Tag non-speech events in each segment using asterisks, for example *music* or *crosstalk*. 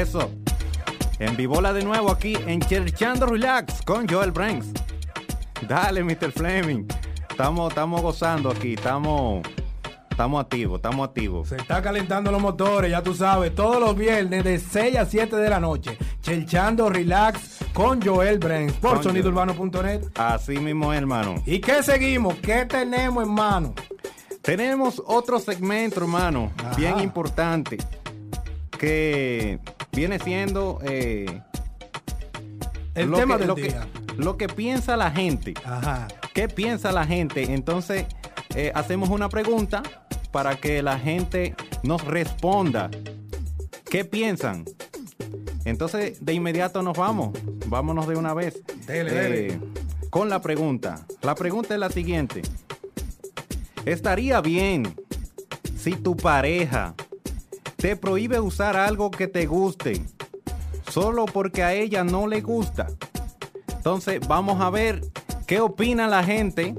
Eso. En Vivola de nuevo aquí en Cherchando Relax con Joel Branks. Dale, Mr. Fleming. Estamos, estamos gozando aquí, estamos, estamos activos, estamos activos. Se está calentando los motores, ya tú sabes, todos los viernes de 6 a 7 de la noche. Chelchando Relax con Joel Branks por sonidourbano.net. Así mismo, hermano. ¿Y qué seguimos? ¿Qué tenemos en mano? Tenemos otro segmento, hermano, Ajá. bien importante, que viene siendo eh, El lo tema que- del lo que- lo que piensa la gente. Ajá. ¿Qué piensa la gente? Entonces, eh, hacemos una pregunta para que la gente nos responda. ¿Qué piensan? Entonces, de inmediato nos vamos. Vámonos de una vez. Eh, Dele, dele. Con la pregunta. La pregunta es la siguiente. ¿Estaría bien si tu pareja te prohíbe usar algo que te guste solo porque a ella no le gusta? Entonces, vamos a ver qué opina la gente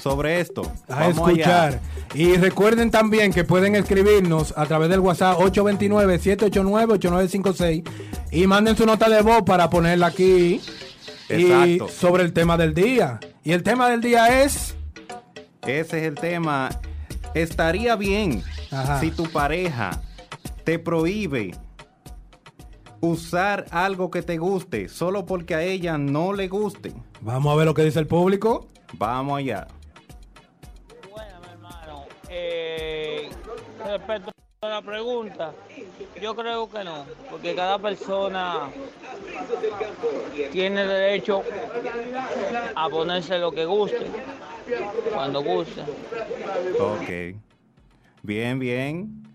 sobre esto. A Vamos escuchar. allá. Y recuerden también que pueden escribirnos a través del WhatsApp 829-789-8956 y manden su nota de voz para ponerla aquí y Exacto. sobre el tema del día. Y el tema del día es... Ese es el tema. Estaría bien Ajá. si tu pareja te prohíbe usar algo que te guste solo porque a ella no le guste. Vamos a ver lo que dice el público. Vamos allá. Bueno, mi hermano, eh, respecto a la pregunta, yo creo que no, porque cada persona tiene derecho a ponerse lo que guste, cuando guste. Ok. Bien, bien.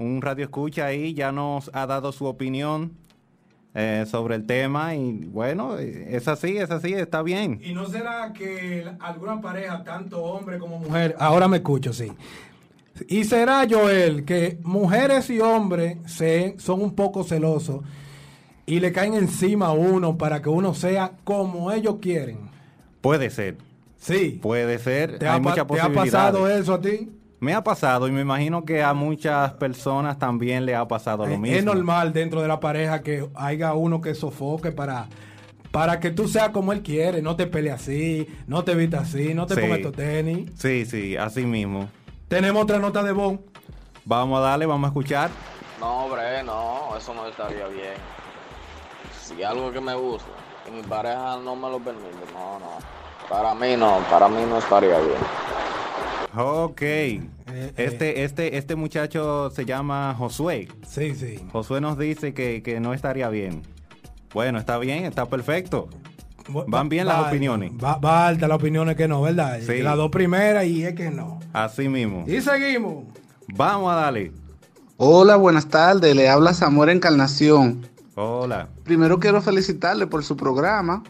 Un radio escucha ahí ya nos ha dado su opinión eh, sobre el tema y bueno, es así, es así, está bien. ¿Y no será que alguna pareja, tanto hombre como mujer, ahora me escucho, sí. ¿Y será, Joel, que mujeres y hombres se, son un poco celosos y le caen encima a uno para que uno sea como ellos quieren? Puede ser, Sí. puede ser. ¿Te, Hay ha, te ha pasado eso a ti? Me ha pasado y me imagino que a muchas personas también le ha pasado lo Es- mismo. Es normal dentro de la pareja que haya uno que sofoque para, para que tú seas como él quiere, no te pele así, no te vistas así, no te Sí. pongas estos tenis. Sí, sí, así mismo. Tenemos otra nota de voz. Vamos a darle, vamos a escuchar. No, hombre, no, eso no estaría bien. Si algo que me gusta y mi pareja no me lo permite, no, no. Para mí no, para mí no estaría bien. Ok. Eh, Este, este, este muchacho se llama Josué. Sí, sí. Josué nos dice que, que no estaría bien. Bueno, está bien, está perfecto. Van bien las Va- opiniones. Va, va alta las opiniones que no, ¿verdad? Sí. Las dos primeras y es que no. Así mismo. Y seguimos. Vamos a darle. Hola, buenas tardes. Le habla Samuel Encarnación. Hola. Primero quiero felicitarle por su programa.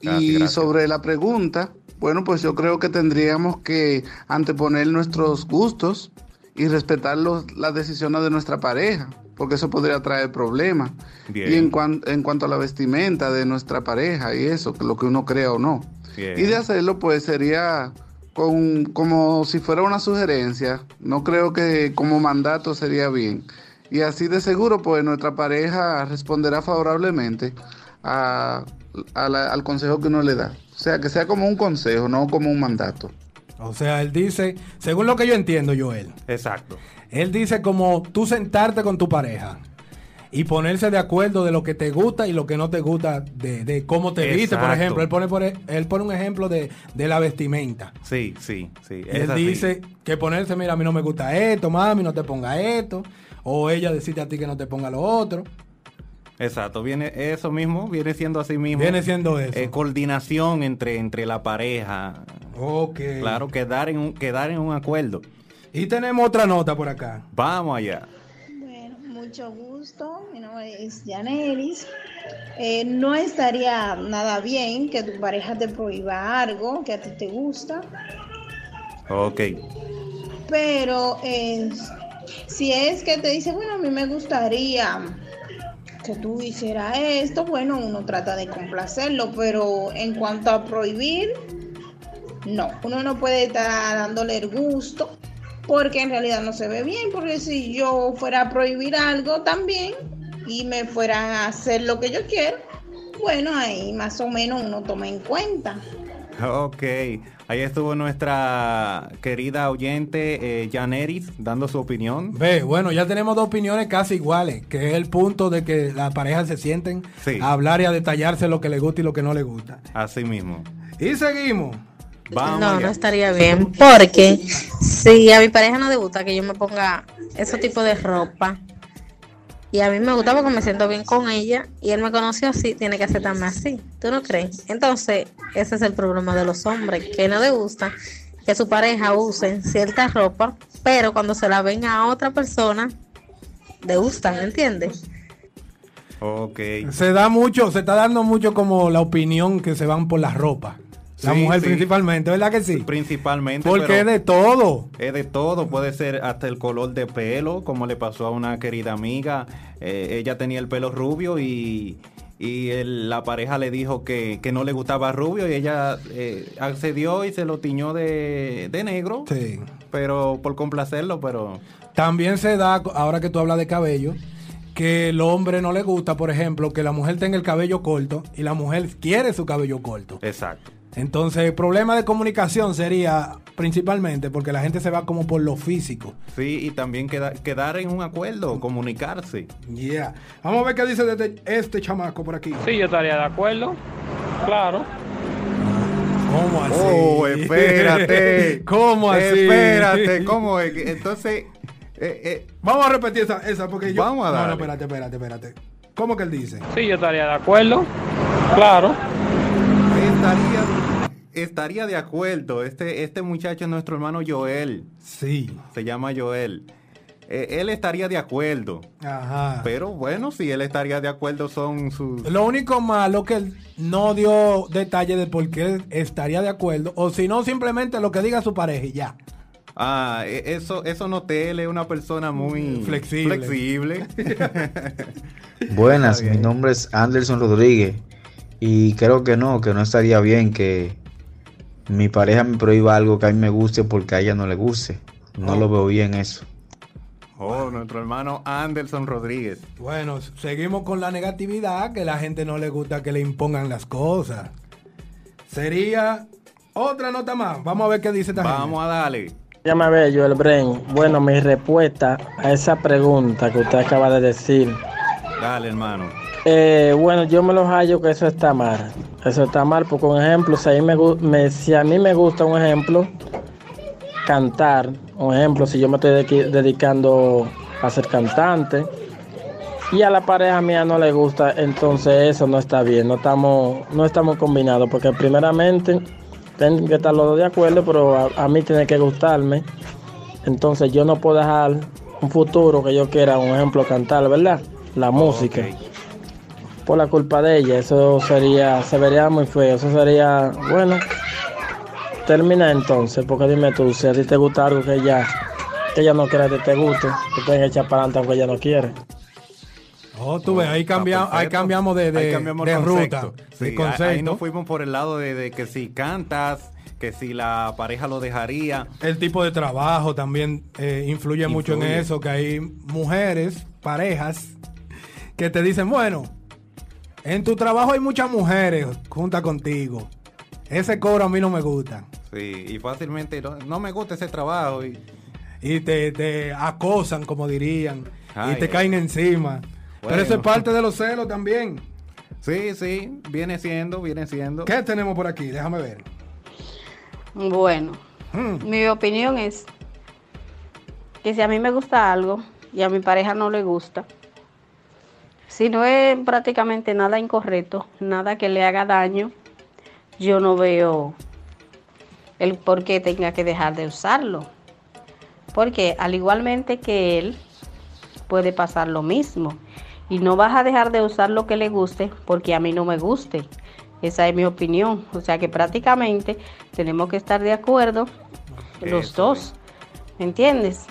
Gracias, y gracias. sobre la pregunta, bueno, pues yo creo que tendríamos que anteponer nuestros gustos y respetar los- las decisiones de nuestra pareja, porque eso podría traer problemas. Bien. Y en, cuan- en cuanto a la vestimenta de nuestra pareja y eso, lo que uno crea o no. Bien. Y de hacerlo, pues sería con, como si fuera una sugerencia. No creo que como mandato sería bien. Y así de seguro, pues nuestra pareja responderá favorablemente a, a la- al consejo que uno le da. O sea, que sea como un consejo, no como un mandato. O sea, él dice, según lo que yo entiendo, Joel, Exacto. él dice como tú sentarte con tu pareja y ponerse de acuerdo de lo que te gusta y lo que no te gusta de, de cómo te viste, por Exacto. ejemplo. Él pone, por e- él pone un ejemplo de, de la vestimenta. Sí, sí, sí. Él así. dice que ponerse, mira, a mí no me gusta esto, mami, no te ponga esto. O ella decirte a ti que no te ponga lo otro. Exacto, viene eso mismo, viene siendo así mismo. Viene siendo eso. Eh, coordinación entre, entre la pareja. Ok. Claro, quedar en un, quedar en un acuerdo. Y tenemos otra nota por acá. Vamos allá. Bueno, mucho gusto. Mi nombre es Janelis. Eh, no estaría nada bien que tu pareja te prohíba algo que a ti te gusta, Ok. pero eh, si es que te dice, bueno, a mí me gustaría que tú hicieras esto, bueno, uno trata de complacerlo, pero en cuanto a prohibir, no, uno no puede estar dándole el gusto porque en realidad no se ve bien, porque si yo fuera a prohibir algo también, y me fueran a hacer lo que yo quiero, bueno, ahí más o menos uno toma en cuenta. Ok, ahí estuvo nuestra querida oyente eh, Janeris dando su opinión. Ve, bueno, ya tenemos dos opiniones casi iguales, que es el punto de que las parejas se sienten Sí. a hablar y a detallarse lo que les gusta y lo que no les gusta. Así mismo. Y seguimos. Vamos no, allá. no estaría bien. Porque si a mi pareja no le gusta que yo me ponga ese tipo de ropa, y a mí me gusta porque me siento bien con ella, y él me conoció así, tiene que aceptarme así. ¿Tú no crees? Entonces, ese es el problema de los hombres, que no les gusta que su pareja use cierta ropa, pero cuando se la ven a otra persona, le gustan, ¿entiendes? Ok. Se da mucho, se está dando mucho como la opinión que se van por la ropa. La Sí, mujer sí. principalmente, ¿verdad que sí? Principalmente. Porque es de todo. es de todo, puede ser hasta el color de pelo, como le pasó a una querida amiga. Eh, ella tenía el pelo rubio y, y la pareja le dijo que, que no le gustaba rubio y ella eh, accedió y se lo tiñó de, de negro. Sí. Pero por complacerlo, pero... También se da, ahora que tú hablas de cabello, que el hombre no le gusta, por ejemplo, que la mujer tenga el cabello corto y la mujer quiere su cabello corto. Exacto. Entonces, el problema de comunicación sería principalmente porque la gente se va como por lo físico. Sí, y también queda- quedar en un acuerdo, comunicarse. Yeah. Vamos a ver qué dice de este, este chamaco por aquí. Sí, yo estaría de acuerdo. Claro. ¿Cómo así? Oh, espérate. *laughs* ¿Cómo así? Espérate, ¿cómo es? que- Entonces, eh, eh, Vamos a repetir esa, esa porque yo. Vamos a No, no, espérate, espérate, espérate. ¿Cómo que él dice? Sí, yo estaría de acuerdo. Claro. estaría, estaría de acuerdo. Este, este muchacho es nuestro hermano Joel. Sí. Se llama Joel. Eh, él estaría de acuerdo. Ajá. Pero bueno, si él estaría de acuerdo son sus... Lo único malo que él no dio detalle de por qué estaría de acuerdo, o si no, simplemente lo que diga su pareja y ya. Ah, e- eso, eso noté, él es una persona muy Flexible. flexible. *laughs* Buenas, mi nombre es Anderson Rodríguez y creo que no, que no estaría bien que mi pareja me prohíba algo que a mí me guste porque a ella no le guste. No Oh. lo veo bien eso. oh, nuestro hermano Anderson Rodríguez. Bueno, seguimos con la negatividad, que la gente no le gusta que le impongan las cosas. Sería otra nota más. Vamos a ver qué dice esta Vamos a darle. Llama Bello, el Bren. Bueno, mi respuesta a esa pregunta que usted acaba de decir. Dale, hermano. eh, bueno, yo me lo hallo que eso está mal. Eso está mal, porque un ejemplo, si a mí me, me- si a mí me gusta un ejemplo, cantar, un ejemplo, si yo me estoy dedicando a ser cantante, y a la pareja mía no le gusta, entonces eso no está bien, no estamos, no estamos combinados, porque primeramente tienen que estar los dos de acuerdo, pero a, a mí tiene que gustarme. Entonces yo no puedo dejar un futuro que yo quiera, un ejemplo, cantar, ¿verdad? La música. Por la culpa de ella, eso sería, se vería muy feo, eso sería, bueno, termina entonces, porque dime tú, si a ti te gusta algo que ella, que ella no quiere que te guste, te pueden echar para adelante aunque ella no quiere. Oh, tú ves, ahí, Está cambia- ahí perfecto. cambiamos de, de, Ahí cambiamos el de concepto. ruta, Sí, de ahí- concepto. Ahí nos fuimos por el lado de, de que si cantas, que si la pareja lo dejaría. El tipo de trabajo también eh, influye, mucho en eso, que hay mujeres, parejas, que te dicen, bueno, en tu trabajo hay muchas mujeres juntas contigo. Ese cobro a mí no me gusta. Sí, y fácilmente no, no me gusta ese trabajo. Y, Y te, te acosan, como dirían, Ay, y te caen encima. Pero eso es parte de los celos también. sí, sí, viene siendo, viene siendo. ¿Qué tenemos por aquí? Déjame ver. Bueno, Mm, mi opinión es que si a mí me gusta algo y a mi pareja no le gusta, si no es prácticamente nada incorrecto, nada que le haga daño, yo no veo el por qué tenga que dejar de usarlo. Porque al igualmente que él, puede pasar lo mismo. Y no vas a dejar de usar lo que le guste porque a mí no me guste. Esa es mi opinión. O sea que prácticamente tenemos que estar de acuerdo los dos. ¿Me entiendes?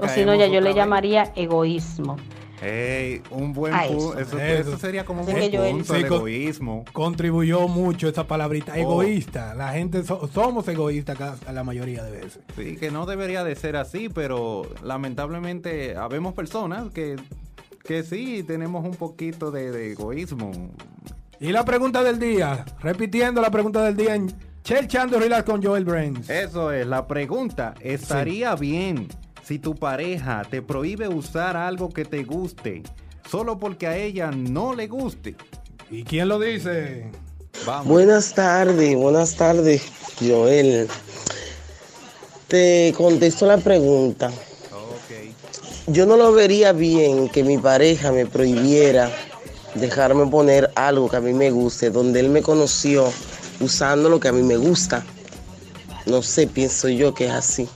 O si no, ya yo le llamaría egoísmo. Ey, un buen eso. Eso, Eso. eso sería como un buen yo- punto, Sí, el con- egoísmo. Contribuyó mucho esa palabrita, Oh. egoísta. La gente so- somos egoístas la mayoría de veces. Sí, que no debería de ser así, pero lamentablemente habemos personas que, que sí, tenemos un poquito de, de egoísmo. Y la pregunta del día, repitiendo la pregunta del día en Chelchando Relax con Joel Brains. Eso es, la pregunta, ¿estaría bien si tu pareja te prohíbe usar algo que te guste solo porque a ella no le guste? ¿Y quién lo dice? Vamos. Buenas tardes, buenas tardes, Joel. Te contesto la pregunta. Yo no lo vería bien que mi pareja me prohibiera dejarme poner algo que a mí me guste, donde él me conoció usando lo que a mí me gusta. No sé, pienso yo que es así.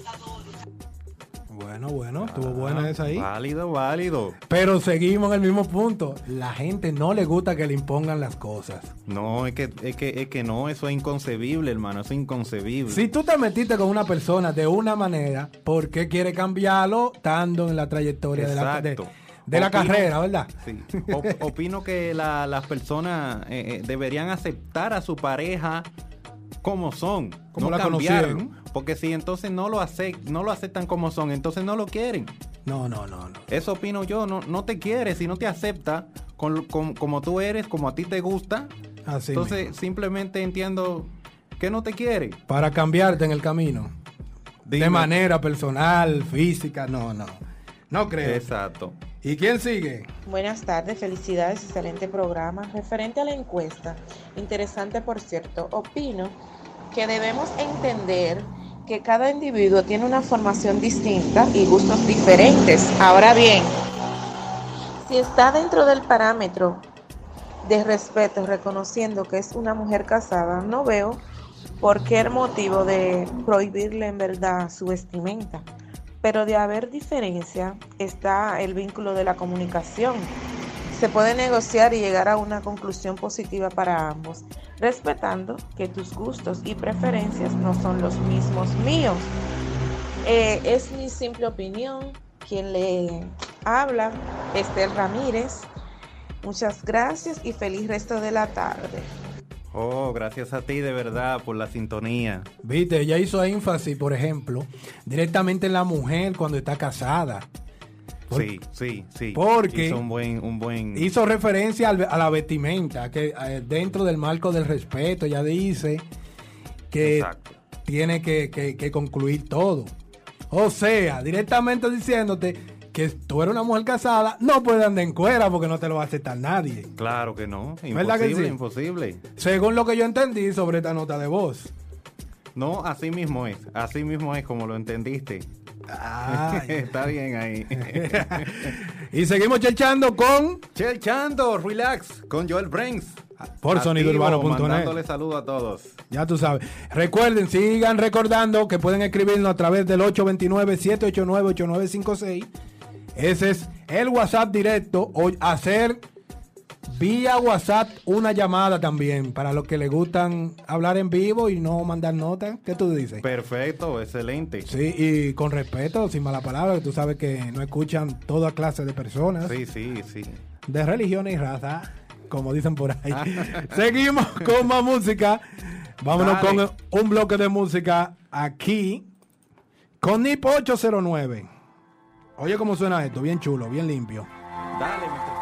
Ahí. Válido, válido. Pero seguimos en el mismo punto. La gente no le gusta que le impongan las cosas. No, es que, es que, es que no, eso es inconcebible, hermano, eso es inconcebible. Si tú te metiste con una persona de una manera, ¿por qué quiere cambiarlo estando en la trayectoria de la, de, Exacto. la carrera, verdad? Sí. Op- *laughs* opino que la- las personas eh, eh, deberían aceptar a su pareja como son, Como no la conocieron. Porque si entonces no lo, acep- no lo aceptan como son, entonces no lo quieren. No, no, no, no. Eso opino yo, no, no te quiere, si no te acepta con, con- como tú eres, como a ti te gusta, Así entonces mismo. simplemente entiendo que no te quiere. Para cambiarte en el camino. Dime. De manera personal, física, no, no. No creo. Exacto. ¿Y quién sigue? Buenas tardes, felicidades, excelente programa. Referente a la encuesta, interesante por cierto, opino que debemos entender que cada individuo tiene una formación distinta y gustos diferentes. Ahora bien, si está dentro del parámetro de respeto, reconociendo que es una mujer casada, no veo por qué motivo de prohibirle en verdad su vestimenta. Pero de haber diferencia está el vínculo de la comunicación. Se puede negociar y llegar a una conclusión positiva para ambos, respetando que tus gustos y preferencias no son los mismos míos. Eh, es mi simple opinión. Quien le habla, Estel Ramírez. Muchas gracias y feliz resto de la tarde. Oh, gracias a ti de verdad por la sintonía. Viste, ella hizo énfasis, por ejemplo, directamente en la mujer cuando está casada. Sí, sí, sí. Porque hizo un buen, un buen. Hizo referencia a la vestimenta, que eh, dentro del marco del respeto ya dice que Exacto. tiene que, que- que concluir todo. O sea, directamente diciéndote que tú eres una mujer casada, no puedes andar en cuera porque no te lo va a aceptar nadie. Claro que no. ¿Verdad que Imposible, sí? imposible. Según lo que yo entendí sobre esta nota de voz. No, así mismo es. Así mismo es como lo entendiste. Ah, *laughs* Está bien ahí. *laughs* y seguimos chelchando con Chelchando, relax, con Joel Brains. por sonidourbano.net. Mandándole saludos a todos. Ya tú sabes. Recuerden, sigan recordando que pueden escribirnos a través del 829-789-8956. Ese es el WhatsApp directo. O hacer vía WhatsApp una llamada también para los que les gustan hablar en vivo y no mandar notas. ¿Qué tú dices? Perfecto, excelente. Sí, y con respeto, sin mala palabra, tú sabes que no escuchan toda clase de personas, Sí, sí, sí. de religiones y raza, como dicen por ahí. *laughs* Seguimos con más música. Vámonos Dale. con un bloque de música aquí con NIP 809. Oye cómo suena esto, bien chulo, bien limpio. Dale, mi